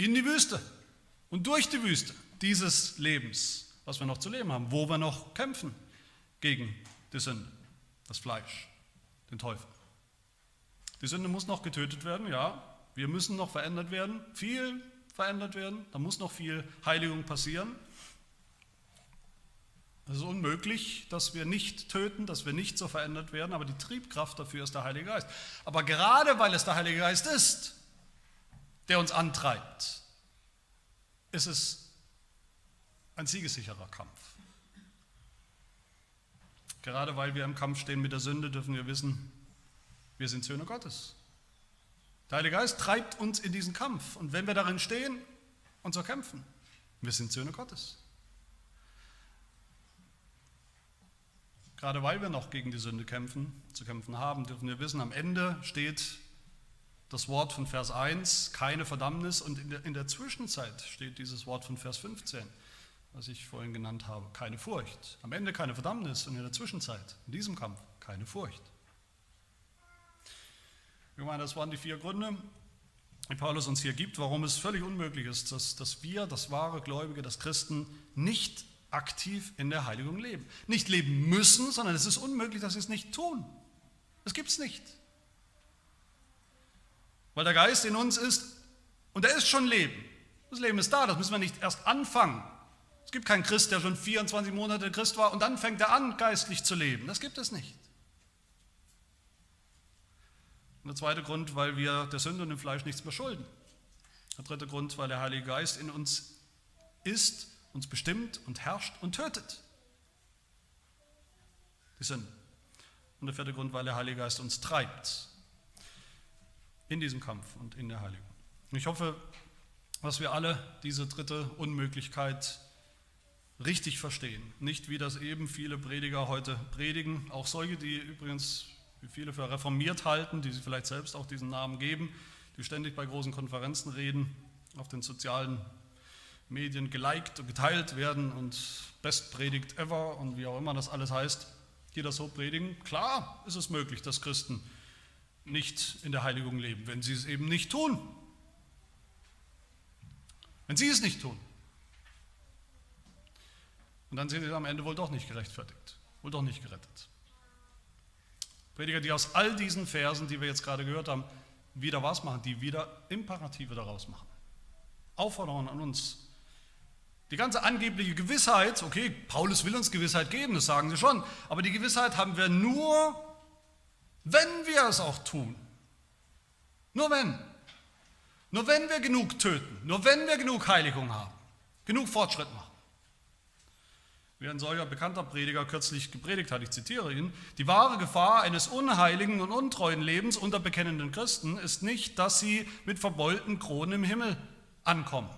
In die Wüste und durch die Wüste dieses Lebens, was wir noch zu leben haben, wo wir noch kämpfen gegen die Sünde, das Fleisch, den Teufel. Die Sünde muss noch getötet werden, ja. Wir müssen noch verändert werden, viel verändert werden. Da muss noch viel Heiligung passieren. Es ist unmöglich, dass wir nicht töten, dass wir nicht so verändert werden, aber die Triebkraft dafür ist der Heilige Geist. Aber gerade weil es der Heilige Geist ist, der uns antreibt, ist es ein siegessicherer Kampf. Gerade weil wir im Kampf stehen mit der Sünde, dürfen wir wissen, wir sind Söhne Gottes. Der Heilige Geist treibt uns in diesen Kampf. Und wenn wir darin stehen und so kämpfen, wir sind Söhne Gottes. Gerade weil wir noch gegen die Sünde kämpfen, zu kämpfen haben, dürfen wir wissen, am Ende steht das Wort von Vers 1, keine Verdammnis, und in der, in der Zwischenzeit steht dieses Wort von Vers 15 was ich vorhin genannt habe, keine Furcht. Am Ende keine Verdammnis und in der Zwischenzeit, in diesem Kampf, keine Furcht. Ich meine, das waren die vier Gründe, die Paulus uns hier gibt, warum es völlig unmöglich ist, dass, dass wir, das wahre Gläubige, das Christen, nicht aktiv in der Heiligung leben. Nicht leben müssen, sondern es ist unmöglich, dass sie es nicht tun. Das gibt es nicht. Weil der Geist in uns ist, und er ist schon Leben. Das Leben ist da, das müssen wir nicht erst anfangen. Es gibt keinen Christ, der schon 24 Monate Christ war und dann fängt er an, geistlich zu leben. Das gibt es nicht. Und der zweite Grund, weil wir der Sünde und dem Fleisch nichts mehr schulden. Der dritte Grund, weil der Heilige Geist in uns ist, uns bestimmt und herrscht und tötet. Die Sünde. Und der vierte Grund, weil der Heilige Geist uns treibt in diesem Kampf und in der Heiligung. Und ich hoffe, dass wir alle diese dritte Unmöglichkeit richtig verstehen. Nicht wie das eben viele Prediger heute predigen, auch solche, die übrigens wie viele für reformiert halten, die sie vielleicht selbst auch diesen Namen geben, die ständig bei großen Konferenzen reden, auf den sozialen Medien geliked und geteilt werden und Best Predigt ever und wie auch immer das alles heißt, die das so predigen. Klar ist es möglich, dass Christen nicht in der Heiligung leben, wenn sie es eben nicht tun. Wenn sie es nicht tun. Und dann sind sie am Ende wohl doch nicht gerechtfertigt, wohl doch nicht gerettet. Prediger, die aus all diesen Versen, die wir jetzt gerade gehört haben, wieder was machen, die wieder Imperative daraus machen. Aufforderungen an uns. Die ganze angebliche Gewissheit, okay, Paulus will uns Gewissheit geben, das sagen sie schon, aber die Gewissheit haben wir nur, wenn wir es auch tun. Nur wenn. Nur wenn wir genug töten, nur wenn wir genug Heiligung haben, genug Fortschritt machen. Wie ein solcher bekannter Prediger kürzlich gepredigt hat, ich zitiere ihn, die wahre Gefahr eines unheiligen und untreuen Lebens unter bekennenden Christen ist nicht, dass sie mit verbeulten Kronen im Himmel ankommen.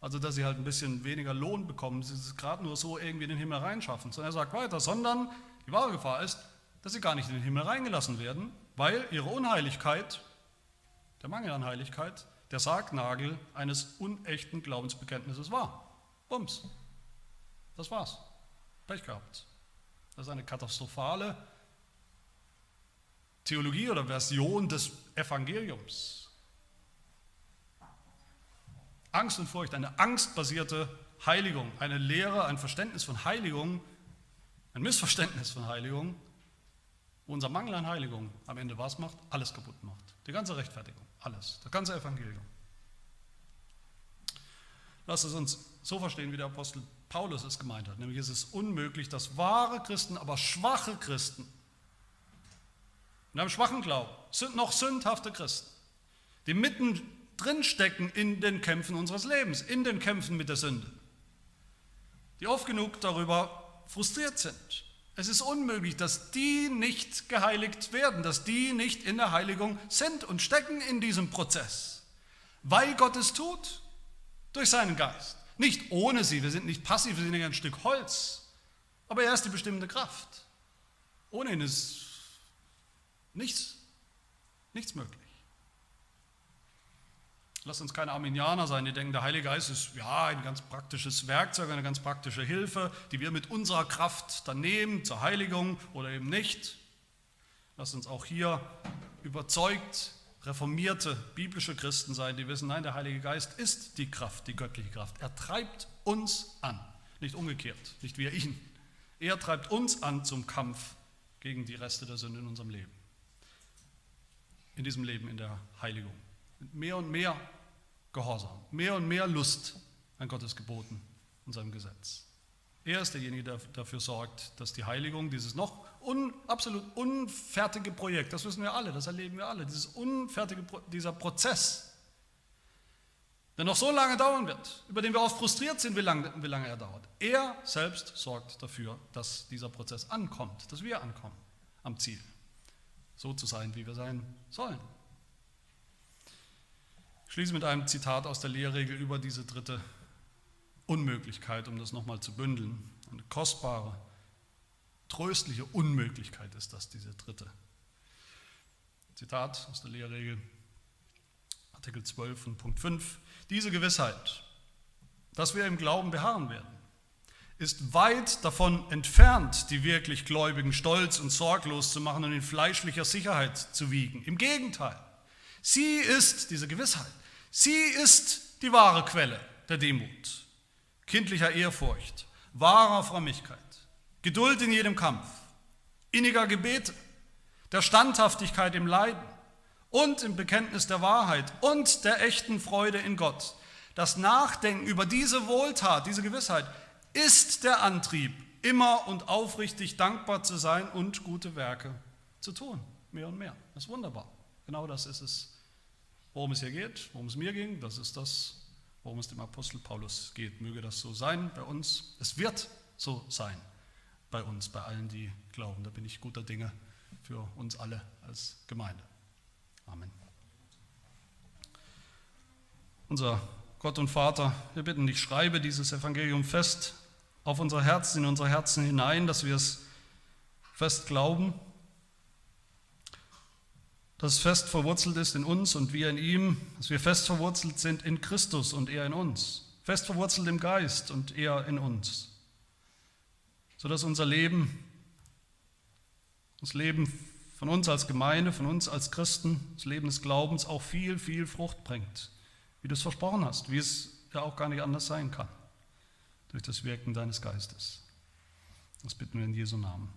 Also, dass sie halt ein bisschen weniger Lohn bekommen, sie es gerade nur so irgendwie in den Himmel reinschaffen. Sondern er sagt weiter, sondern die wahre Gefahr ist, dass sie gar nicht in den Himmel reingelassen werden, weil ihre Unheiligkeit, der Mangel an Heiligkeit, der Sargnagel eines unechten Glaubensbekenntnisses war. Bums. Das war's. Pech gehabt. Das ist eine katastrophale Theologie oder Version des Evangeliums. Angst und Furcht, eine angstbasierte Heiligung, eine Lehre, ein Verständnis von Heiligung, ein Missverständnis von Heiligung, wo unser Mangel an Heiligung am Ende was macht? Alles kaputt macht. Die ganze Rechtfertigung, alles, das ganze Evangelium. Lasst es uns so verstehen, wie der Apostel Paulus es gemeint hat. Nämlich es ist unmöglich, dass wahre Christen, aber schwache Christen, in einem schwachen Glauben, sind noch sündhafte Christen, die mitten drin stecken in den Kämpfen unseres Lebens, in den Kämpfen mit der Sünde, die oft genug darüber frustriert sind. Es ist unmöglich, dass die nicht geheiligt werden, dass die nicht in der Heiligung sind und stecken in diesem Prozess, weil Gott es tut durch seinen Geist. Nicht ohne sie, wir sind nicht passiv, wir sind ein Stück Holz. Aber er ist die bestimmende Kraft. Ohne ihn ist nichts, nichts möglich. Lasst uns keine Arminianer sein, die denken, der Heilige Geist ist ja ein ganz praktisches Werkzeug, eine ganz praktische Hilfe, die wir mit unserer Kraft dann nehmen zur Heiligung oder eben nicht. Lasst uns auch hier überzeugt reformierte biblische Christen sein, die wissen, nein, der Heilige Geist ist die Kraft, die göttliche Kraft. Er treibt uns an, nicht umgekehrt, nicht wir ihn. Er treibt uns an zum Kampf gegen die Reste der Sünde in unserem Leben. In diesem Leben in der Heiligung. Mit mehr und mehr Gehorsam, mehr und mehr Lust an Gottes Geboten und seinem Gesetz. Er ist derjenige, der dafür sorgt, dass die Heiligung, dieses noch un, absolut unfertige Projekt, das wissen wir alle, das erleben wir alle, dieses unfertige, dieser Prozess der noch so lange dauern wird, über den wir oft frustriert sind, wie lange, wie lange er dauert. Er selbst sorgt dafür, dass dieser Prozess ankommt, dass wir ankommen am Ziel, so zu sein, wie wir sein sollen. Ich schließe mit einem Zitat aus der Lehrregel über diese dritte Unmöglichkeit, um das nochmal zu bündeln. Eine kostbare, tröstliche Unmöglichkeit ist das, diese dritte. Zitat aus der Lehrregel, Artikel 12 und Punkt 5. Diese Gewissheit, dass wir im Glauben beharren werden, ist weit davon entfernt, die wirklich Gläubigen stolz und sorglos zu machen und in fleischlicher Sicherheit zu wiegen. Im Gegenteil, sie ist, diese Gewissheit, sie ist die wahre Quelle der Demut, kindlicher Ehrfurcht, wahrer Frömmigkeit, Geduld in jedem Kampf, inniger Gebete, der Standhaftigkeit im Leiden, und im Bekenntnis der Wahrheit und der echten Freude in Gott. Das Nachdenken über diese Wohltat, diese Gewissheit, ist der Antrieb, immer und aufrichtig dankbar zu sein und gute Werke zu tun. Mehr und mehr. Das ist wunderbar. Genau das ist es, worum es hier geht, worum es mir ging. Das ist das, worum es dem Apostel Paulus geht. Möge das so sein bei uns. Es wird so sein bei uns, bei allen, die glauben. Da bin ich guter Dinge für uns alle als Gemeinde. Amen. Unser Gott und Vater, wir bitten dich, schreibe dieses Evangelium fest auf unser Herz, in unsere Herzen hinein, dass wir es fest glauben, dass es fest verwurzelt ist in uns und wir in ihm, dass wir fest verwurzelt sind in Christus und er in uns, fest verwurzelt im Geist und er in uns, sodass unser Leben, das Leben von uns als Gemeinde, von uns als Christen, das Leben des Glaubens auch viel, viel Frucht bringt, wie du es versprochen hast, wie es ja auch gar nicht anders sein kann, durch das Wirken deines Geistes. Das bitten wir in Jesu Namen.